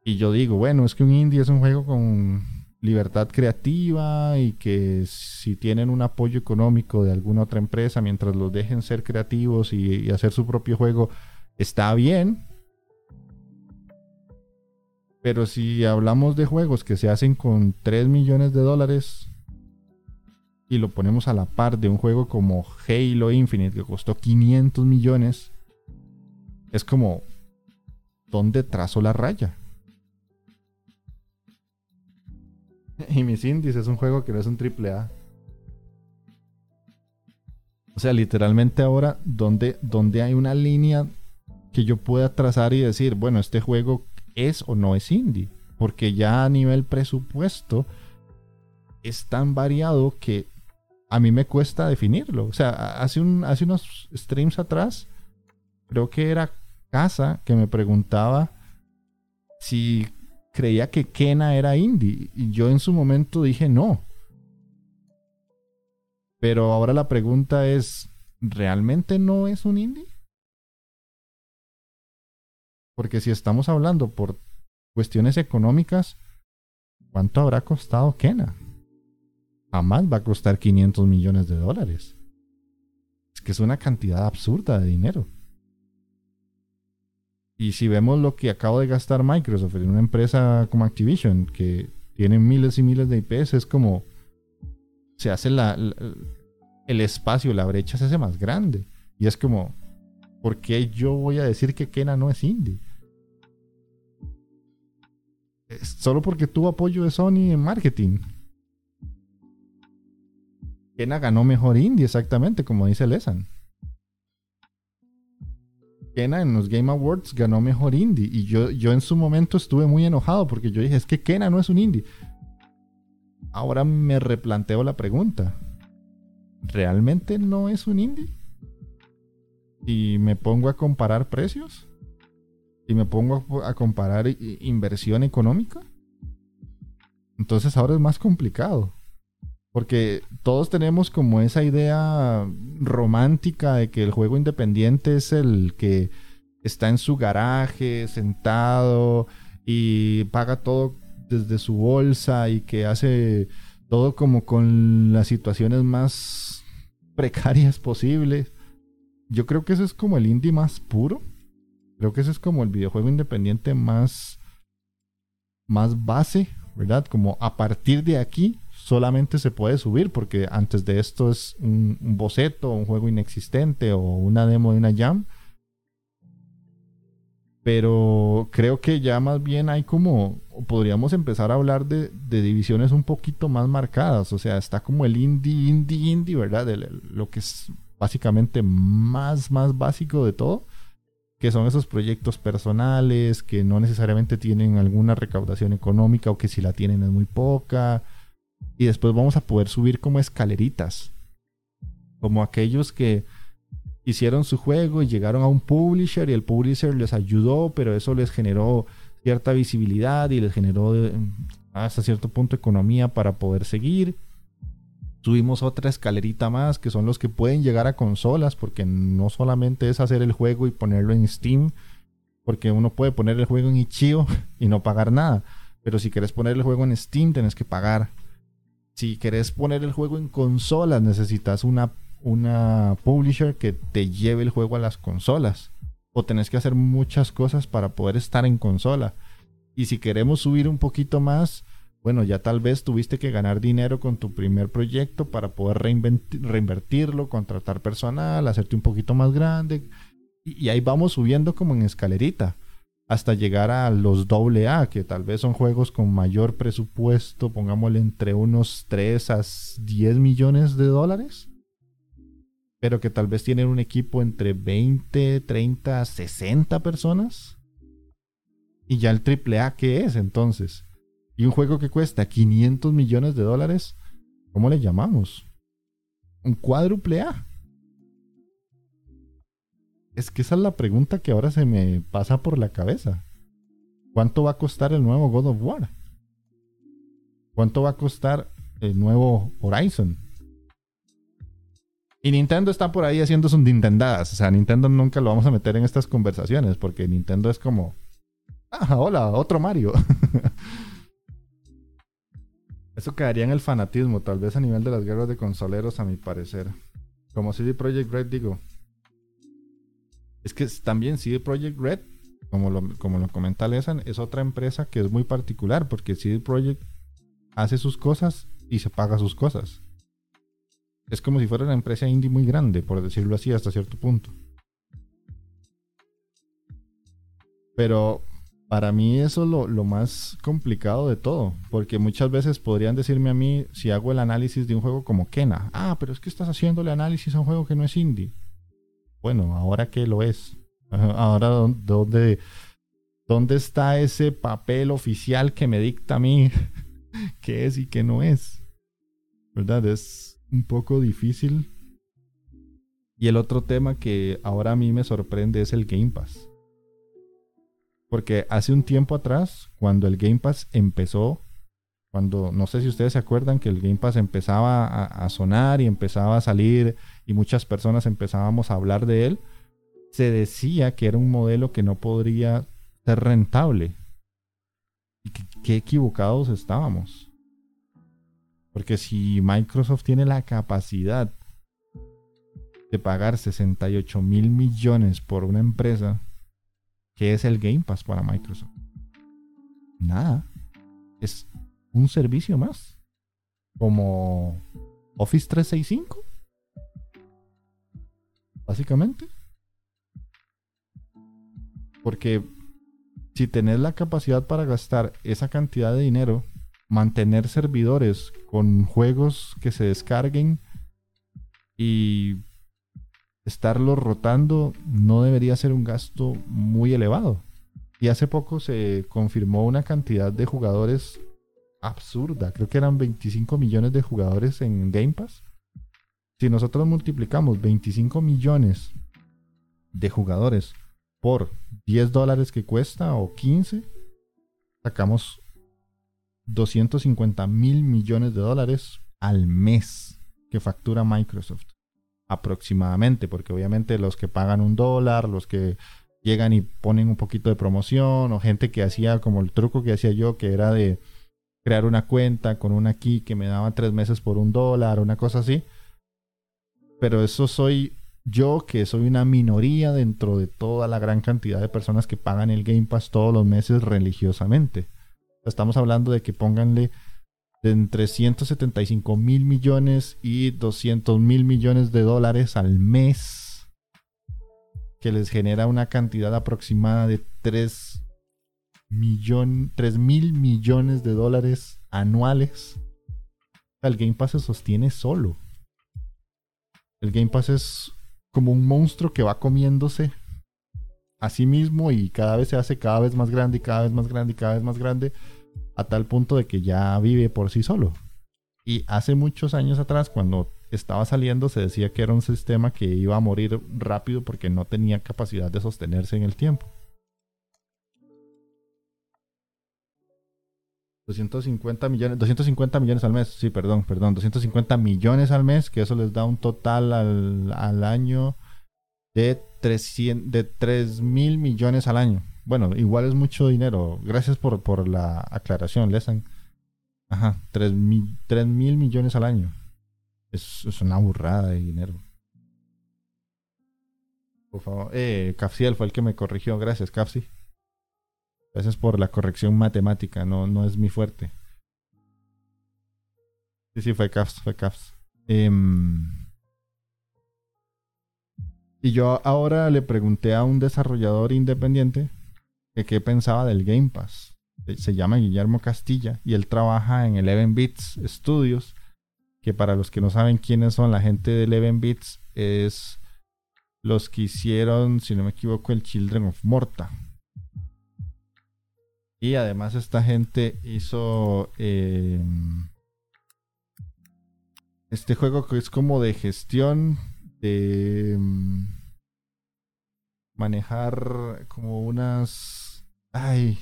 Y yo digo, bueno, es que un indie es un juego con libertad creativa y que si tienen un apoyo económico de alguna otra empresa mientras los dejen ser creativos y, hacer su propio juego, está bien. Pero si hablamos de juegos que se hacen con 3 millones de dólares y lo ponemos a la par de un juego como Halo Infinite que costó 500 millones, es como, ¿dónde trazo la raya? Y mis indies es un juego que no es un triple A. O sea, literalmente ahora, donde, hay una línea que yo pueda trazar y decir, bueno, este juego es o no es indie. Porque ya a nivel presupuesto es tan variado que a mí me cuesta definirlo. O sea, hace, un, hace unos streams atrás, creo que era Casa que me preguntaba si creía que Kena era indie. Y yo en su momento dije no. Pero ahora la pregunta es, ¿realmente no es un indie? Porque si estamos hablando por cuestiones económicas, ¿cuánto habrá costado Kena? Jamás va a costar 500 millones de dólares. Es que es una cantidad absurda de dinero. Y si vemos lo que acabo de gastar Microsoft en una empresa como Activision, que tiene miles y miles de IPs, es como se hace la, el espacio, la brecha se hace más grande. Y es como, ¿por qué yo voy a decir que Kena no es indie? solo porque tuvo apoyo de Sony en marketing. Kena ganó mejor indie, exactamente, como dice Lesan. Kena en los Game Awards ganó mejor indie. Y yo, yo en su momento estuve muy enojado porque yo dije, es que Kena no es un indie. Ahora me replanteo la pregunta. ¿Realmente no es un indie? Y me pongo a comparar precios. Y me pongo a comparar inversión económica. Entonces ahora es más complicado. Porque todos tenemos como esa idea romántica de que el juego independiente es el que está en su garaje, sentado y paga todo desde su bolsa y que hace todo como con las situaciones más precarias posibles. Yo creo que ese es como el indie más puro. Creo que ese es como el videojuego independiente más más base, ¿verdad? Como a partir de aquí solamente se puede subir porque antes de esto es un, boceto, un juego inexistente o una demo de una jam. Pero creo que ya más bien hay como, podríamos empezar a hablar de, divisiones un poquito más marcadas. O sea, está como el indie, indie, indie, ¿verdad? lo que es básicamente más, más básico de todo. Que son esos proyectos personales que no necesariamente tienen alguna recaudación económica o que si la tienen es muy poca y después vamos a poder subir como escaleritas. Como aquellos que hicieron su juego y llegaron a un publisher y el publisher les ayudó, pero eso les generó cierta visibilidad y les generó eh, hasta cierto punto economía para poder seguir. Subimos otra escalerita más que son los que pueden llegar a consolas porque no solamente es hacer el juego y ponerlo en Steam, porque uno puede poner el juego en Itch.io y no pagar nada, pero si quieres poner el juego en Steam tienes que pagar si querés poner el juego en consolas, necesitas una, una publisher que te lleve el juego a las consolas. O tenés que hacer muchas cosas para poder estar en consola. Y si queremos subir un poquito más, bueno, ya tal vez tuviste que ganar dinero con tu primer proyecto para poder reinvertirlo, contratar personal, hacerte un poquito más grande. y ahí vamos subiendo como en escalerita hasta llegar a los AA, que tal vez son juegos con mayor presupuesto, pongámosle entre unos 3 a 10 millones de dólares, pero que tal vez tienen un equipo entre 20, 30, 60 personas. Y ya el AAA, ¿qué es entonces? Y un juego que cuesta 500 millones de dólares, ¿cómo le llamamos? Un cuádruple A. Es que esa es la pregunta que ahora se me pasa por la cabeza. ¿Cuánto va a costar el nuevo God of War? ¿Cuánto va a costar el nuevo Horizon? Y Nintendo está por ahí haciendo sus Nintendadas. O sea, Nintendo nunca lo vamos a meter en estas conversaciones porque Nintendo es como... Ah, hola, otro Mario. Eso quedaría en el fanatismo, tal vez a nivel de las guerras de consoleros, a mi parecer. Como CD Projekt Red, digo. Es que también CD Projekt Red, como lo, como lo comenta Lesan, es otra empresa que es muy particular porque CD Projekt hace sus cosas y se paga sus cosas. Es como si fuera una empresa indie muy grande, por decirlo así, hasta cierto punto. Pero para mí eso es lo, más complicado de todo, porque muchas veces podrían decirme a mí si hago el análisis de un juego como Kena, ah, pero es que estás haciéndole análisis a un juego que no es indie. Bueno, ahora que lo es. Ahora, ¿dónde, dónde está ese papel oficial que me dicta a mí qué es y qué no es? ¿Verdad? Es un poco difícil. Y el otro tema que ahora a mí me sorprende es el Game Pass. Porque hace un tiempo atrás, cuando el Game Pass empezó, cuando no sé si ustedes se acuerdan que el Game Pass empezaba a, sonar y empezaba a salir y muchas personas empezábamos a hablar de él, se decía que era un modelo que no podría ser rentable. Y qué equivocados estábamos. Porque si Microsoft tiene la capacidad de pagar 68 mil millones por una empresa, ¿Qué es el Game Pass para Microsoft? Nada. Es un servicio más. Como Office 365. Básicamente. Porque si tenés la capacidad para gastar esa cantidad de dinero, mantener servidores con juegos que se descarguen y estarlo rotando no debería ser un gasto muy elevado. Y hace poco se confirmó una cantidad de jugadores absurda. Creo que eran 25 millones de jugadores en Game Pass. Si nosotros multiplicamos 25 millones de jugadores por 10 dólares que cuesta o 15, sacamos 250 mil millones de dólares al mes que factura Microsoft aproximadamente, porque obviamente los que pagan un dólar, los que llegan y ponen un poquito de promoción, o gente que hacía como el truco que hacía yo, que era de crear una cuenta con una key que me daba tres meses por un dólar, una cosa así. Pero eso soy yo, que soy una minoría dentro de toda la gran cantidad de personas que pagan el Game Pass todos los meses religiosamente. Estamos hablando de que pónganle de entre 175 mil millones y 200 mil millones de dólares al mes, que les genera una cantidad aproximada de 3 mil millones de dólares anuales. El Game Pass se sostiene solo. El Game Pass es como un monstruo que va comiéndose a sí mismo y cada vez se hace cada vez más grande cada vez más grande y cada vez más grande a tal punto de que ya vive por sí solo. Y hace muchos años atrás, cuando estaba saliendo, se decía que era un sistema que iba a morir rápido porque no tenía capacidad de sostenerse en el tiempo. 250 millones, 250 millones al mes, sí, perdón, perdón, 250 millones al mes, que eso les da un total al, al año de, 300, de 3 mil millones al año. Bueno, igual es mucho dinero. Gracias por, por la aclaración, Lesan. Ajá, 3 mil, mil millones al año. Es, una burrada de dinero. Por favor. Eh, Capsiel fue el que me corrigió. Gracias, Capsi. Gracias por la corrección matemática. No, no es mi fuerte. Sí, sí, fue Caps, fue Caps. Em, y yo ahora le pregunté a un desarrollador independiente qué pensaba del Game Pass. Se llama Guillermo Castilla y él trabaja en Eleven Bits Studios, que para los que no saben quiénes son la gente de Eleven Bits es los que hicieron, si no me equivoco, el Children of Morta. Y además esta gente hizo eh, este juego que es como de gestión de mm, manejar como unas Ay.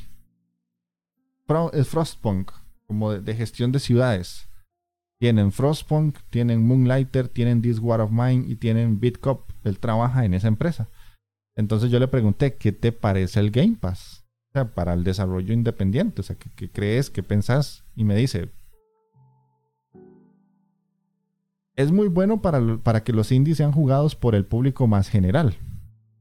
es Frostpunk. como de, gestión de ciudades. Tienen Frostpunk, tienen Moonlighter, tienen This War of Mine y tienen BitCop. Él trabaja en esa empresa. Entonces yo le pregunté, ¿qué te parece el Game Pass? Para el desarrollo independiente. O sea, ¿qué, crees? ¿Qué pensás? Y me dice, es muy bueno para, para que los indies sean jugados por el público más general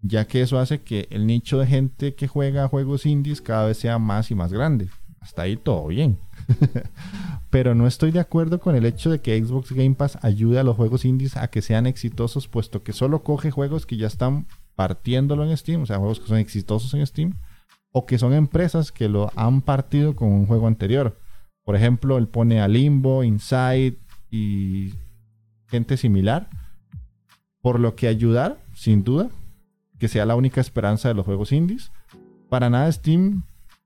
ya que eso hace que el nicho de gente que juega juegos indies cada vez sea más y más grande. Hasta ahí todo bien. Pero no estoy de acuerdo con el hecho de que Xbox Game Pass ayude a los juegos indies a que sean exitosos, puesto que solo coge juegos que ya están partiéndolo en Steam, o sea, juegos que son exitosos en Steam, o que son empresas que lo han partido con un juego anterior. Por ejemplo, él pone a Limbo, Inside y gente similar. Por lo que ayudar, sin duda, que sea la única esperanza de los juegos indies. Para nada Steam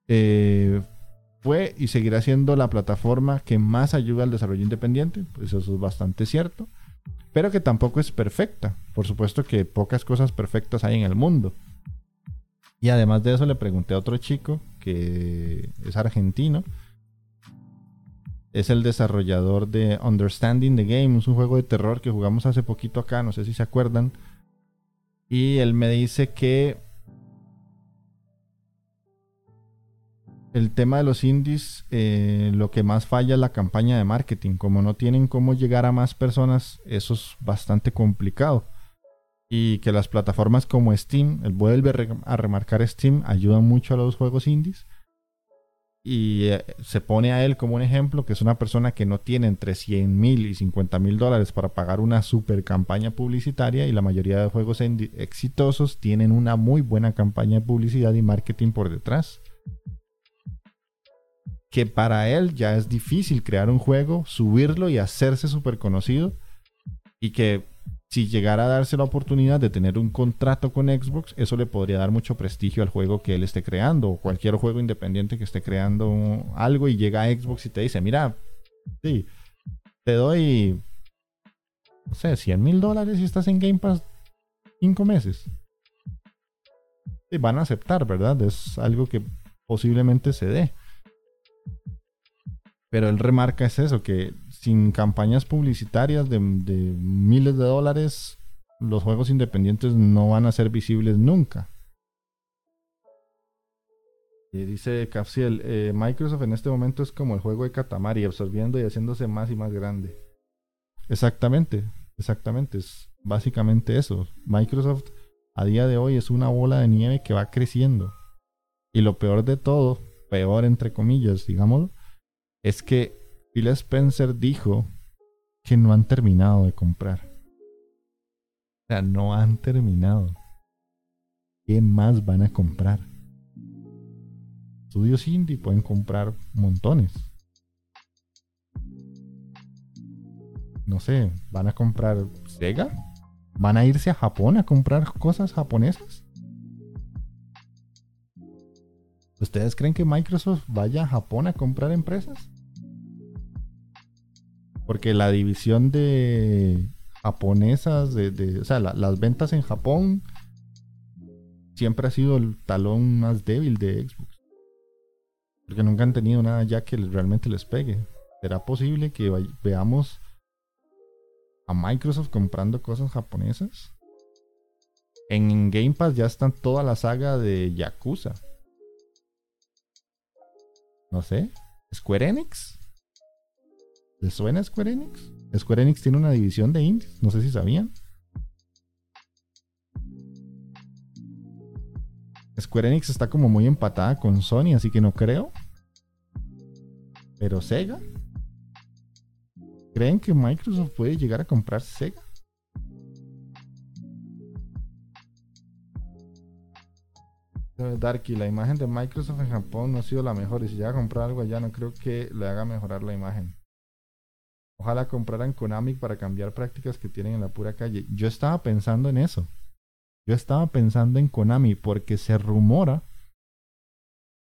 eh, fue y seguirá siendo la plataforma que más ayuda al desarrollo independiente, pues eso es bastante cierto, pero que tampoco es perfecta. Por supuesto que pocas cosas perfectas hay en el mundo. Y además de eso le pregunté a otro chico que es argentino. Es el desarrollador de Understanding the Game, es un juego de terror que jugamos hace poquito acá, no sé si se acuerdan y él me dice que el tema de los indies, eh, lo que más falla es la campaña de marketing. Como no tienen cómo llegar a más personas, eso es bastante complicado. Y que las plataformas como Steam, él vuelve a remarcar Steam, ayudan mucho a los juegos indies y eh, se pone a él como un ejemplo que es una persona que no tiene entre 100 mil y 50 mil dólares para pagar una super campaña publicitaria y la mayoría de juegos exitosos tienen una muy buena campaña de publicidad y marketing por detrás. Que para él ya es difícil crear un juego, subirlo y hacerse súper conocido y que si llegara a darse la oportunidad de tener un contrato con Xbox, eso le podría dar mucho prestigio al juego que él esté creando, o cualquier juego independiente que esté creando algo y llega a Xbox y te dice, mira, sí, te doy, no sé, 100 mil dólares y estás en Game Pass 5 meses. Y van a aceptar, ¿verdad? Es algo que posiblemente se dé. Pero él remarca es eso, que sin campañas publicitarias de, miles de dólares, los juegos independientes no van a ser visibles nunca. Y dice Capsiel, eh, Microsoft en este momento es como el juego de Katamari, absorbiendo y haciéndose más y más grande. Exactamente, exactamente, es básicamente eso. Microsoft a día de hoy es una bola de nieve que va creciendo. Y lo peor de todo, peor entre comillas, digámoslo, es que Phil Spencer dijo que no han terminado de comprar. O sea, no han terminado. ¿Qué más van a comprar? Estudios indie pueden comprar montones. No sé, ¿van a comprar Sega? ¿Van a irse a Japón a comprar cosas japonesas? ¿Ustedes creen que Microsoft vaya a Japón a comprar empresas? Porque la división de japonesas, de, o sea, las ventas en Japón siempre ha sido el talón más débil de Xbox. Porque nunca han tenido nada ya que realmente les pegue. ¿Será posible que veamos a Microsoft comprando cosas japonesas? En Game Pass ya están toda la saga de Yakuza. No sé. ¿Square Enix? ¿Les suena Square Enix? Square Enix tiene una división de indies. No sé si sabían. Square Enix está como muy empatada con Sony, así que no creo. Pero Sega. ¿Creen que Microsoft puede llegar a comprar Sega? Darky, la imagen de Microsoft en Japón no ha sido la mejor y si llega a comprar algo allá no creo que le haga mejorar la imagen. Ojalá compraran Konami para cambiar prácticas que tienen en la pura calle. Yo estaba pensando en eso. Yo estaba pensando en Konami porque se rumora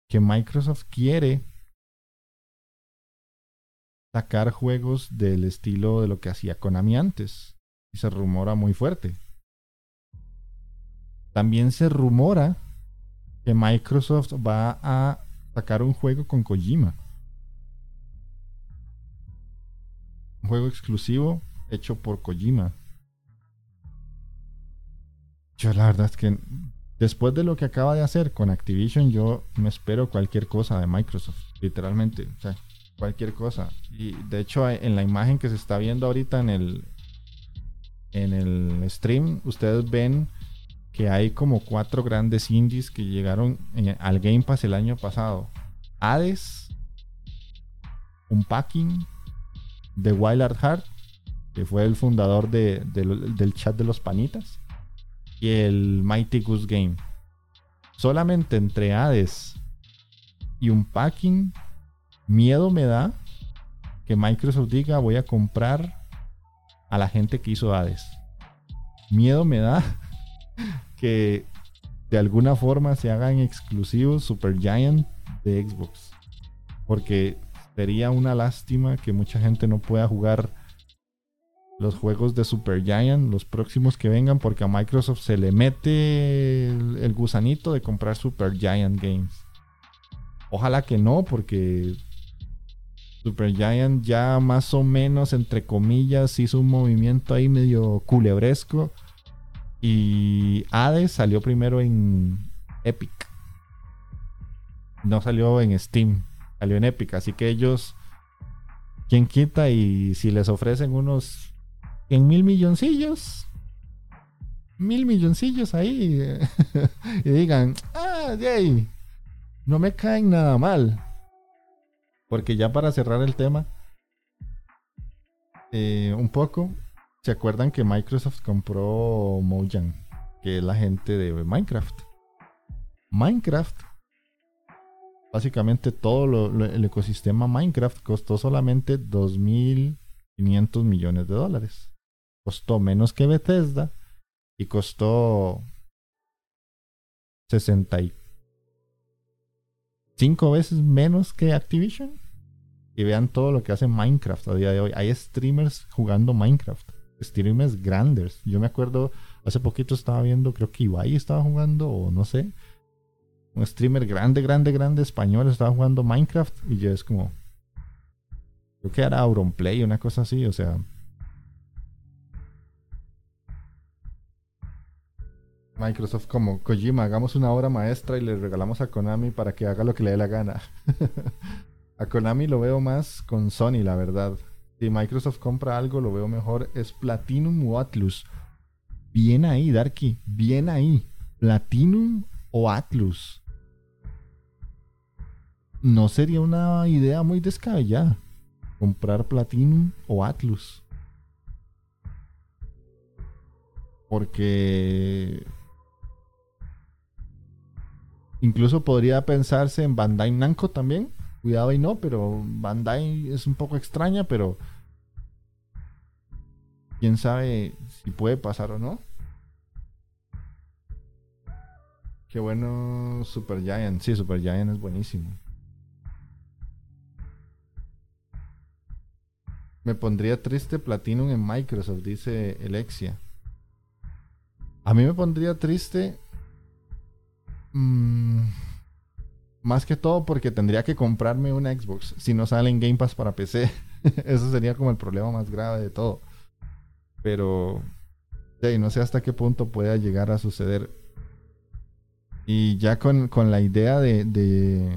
que Microsoft quiere sacar juegos del estilo de lo que hacía Konami antes. Y se rumora muy fuerte. También se rumora que Microsoft va a sacar un juego con Kojima. Juego exclusivo hecho por Kojima. Yo la verdad es que después de lo que acaba de hacer con Activision, yo me espero cualquier cosa de Microsoft, literalmente, o sea, cualquier cosa. Y de hecho en la imagen que se está viendo ahorita en el en el stream, ustedes ven que hay como cuatro grandes indies que llegaron al Game Pass el año pasado. Hades, Unpacking, The Wild Art Heart, que fue el fundador del chat de los panitas, y el Mighty Goose Game. Solamente entre Hades y Unpacking, miedo me da que Microsoft diga voy a comprar a la gente que hizo Hades. Miedo me da que de alguna forma se hagan exclusivos Super Giant de Xbox. Porque sería una lástima que mucha gente no pueda jugar los juegos de Super Giant, los próximos que vengan, porque a Microsoft se le mete el, gusanito de comprar Super Giant Games. Ojalá que no, porque Super Giant ya más o menos, entre comillas, hizo un movimiento ahí medio culebresco. Y Hades salió primero en Epic. No salió en Steam, salió en Epic. Así que ellos, quien quita y si les ofrecen unos en mil milloncillos, mil milloncillos ahí y digan, ah, de no me caen nada mal. Porque ya para cerrar el tema, eh, un poco, ¿se acuerdan que Microsoft compró Mojang? Que es la gente de Minecraft. Minecraft, básicamente todo el ecosistema Minecraft costó solamente 2.500 millones de dólares costó menos que Bethesda y costó 65 veces menos que Activision. Y vean todo lo que hace Minecraft a día de hoy. Hay streamers jugando Minecraft. Streamers grandes. Yo me acuerdo, hace poquito estaba viendo, creo que Ibai estaba jugando, o no sé. Un streamer grande, grande, grande español estaba jugando Minecraft. Y yo es como. Creo que era Auronplay, una cosa así. O sea, Microsoft como Kojima, hagamos una obra maestra y le regalamos a Konami para que haga lo que le dé la gana. a Konami lo veo más con Sony, la verdad. Si Microsoft compra algo, lo veo mejor. Es Platinum o Atlus. Bien ahí, Darky. Bien ahí. Platinum o Atlus. No sería una idea muy descabellada. Comprar Platinum o Atlus. Porque Incluso podría pensarse en Bandai Namco también. Cuidado y no, pero Bandai es un poco extraña, pero quién sabe si puede pasar o no. Qué bueno Super Giant. Sí, Super Giant es buenísimo. Me pondría triste Platinum en Microsoft, dice Alexia. A mí me pondría triste Mm, más que todo porque tendría que comprarme una Xbox si no sale en Game Pass para PC. Eso sería como el problema más grave de todo. Pero no sé hasta qué punto pueda llegar a suceder. Y ya con, la idea de, de,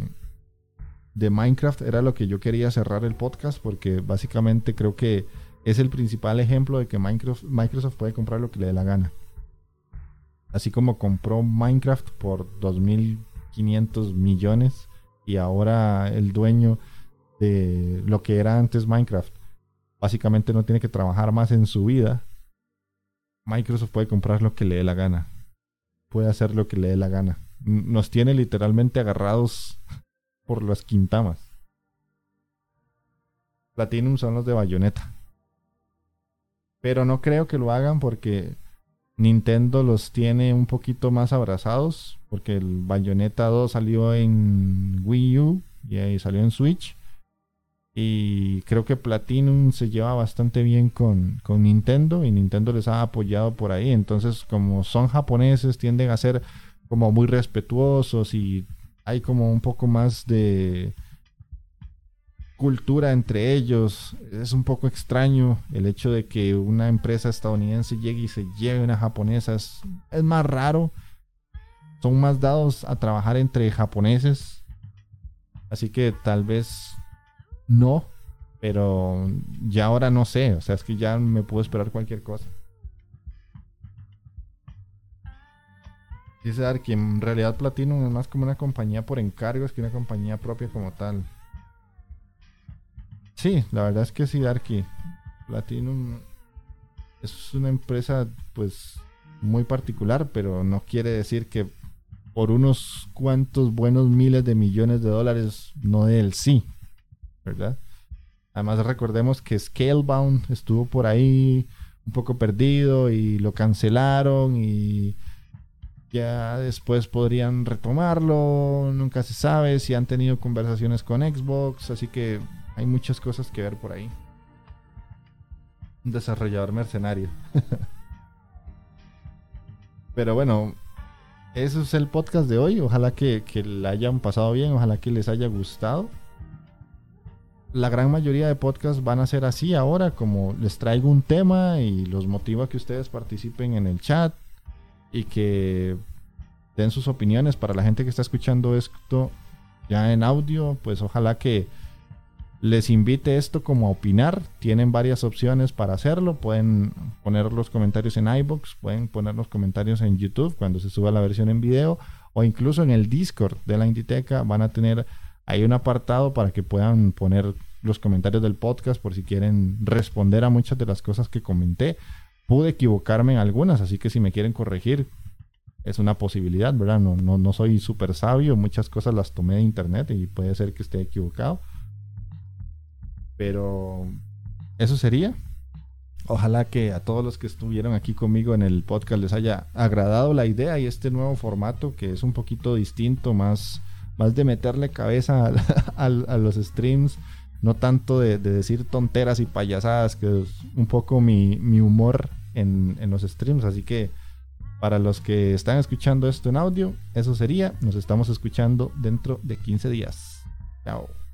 de, Minecraft era lo que yo quería cerrar el podcast porque básicamente creo que es el principal ejemplo de que Microsoft, puede comprar lo que le dé la gana. Así como compró Minecraft por 2.500 millones y ahora el dueño de lo que era antes Minecraft básicamente no tiene que trabajar más en su vida. Microsoft puede comprar lo que le dé la gana. Puede hacer lo que le dé la gana. Nos tiene literalmente agarrados por las quintamas. Platinum son los de Bayonetta. Pero no creo que lo hagan porque Nintendo los tiene un poquito más abrazados porque el Bayonetta 2 salió en Wii U y ahí salió en Switch. Y creo que Platinum se lleva bastante bien con, con, Nintendo y Nintendo les ha apoyado por ahí. Entonces, como son japoneses, tienden a ser como muy respetuosos y hay como un poco más de cultura entre ellos. Es un poco extraño el hecho de que una empresa estadounidense llegue y se lleve una japonesa. Es, es más raro. Son más dados a trabajar entre japoneses. Así que tal vez no. Pero ya ahora no sé. O sea, es que ya me puedo esperar cualquier cosa. Dice Darky, en realidad Platinum es más como una compañía por encargos que una compañía propia como tal. Sí, la verdad es que sí, Darky. Platinum es una empresa pues muy particular, pero no quiere decir que por unos cuantos buenos miles de millones de dólares no dé el sí, ¿verdad? Además recordemos que Scalebound estuvo por ahí un poco perdido y lo cancelaron y ya después podrían retomarlo, nunca se sabe si han tenido conversaciones con Xbox, así que hay muchas cosas que ver por ahí. Un desarrollador mercenario. Pero bueno, eso es el podcast de hoy. Ojalá que, que hayan pasado bien, ojalá que les haya gustado. La gran mayoría de podcasts van a ser así ahora, como les traigo un tema y los motivo a que ustedes participen en el chat y que den sus opiniones para la gente que está escuchando esto ya en audio, pues ojalá que les invite esto como a opinar. Tienen varias opciones para hacerlo. Pueden poner los comentarios en iBox, pueden poner los comentarios en YouTube cuando se suba la versión en video o incluso en el Discord de la Inditeca van a tener ahí un apartado para que puedan poner los comentarios del podcast por si quieren responder a muchas de las cosas que comenté pude equivocarme en algunas, así que si me quieren corregir, es una posibilidad, ¿verdad? No, no, no soy súper sabio, muchas cosas las tomé de internet y puede ser que esté equivocado. Pero eso sería. Ojalá que a todos los que estuvieron aquí conmigo en el podcast les haya agradado la idea y este nuevo formato que es un poquito distinto, más, más de meterle cabeza a, los streams, no tanto de, decir tonteras y payasadas, que es un poco mi, mi humor en, los streams. Así que para los que están escuchando esto en audio, eso sería. Nos estamos escuchando dentro de 15 días. Chao.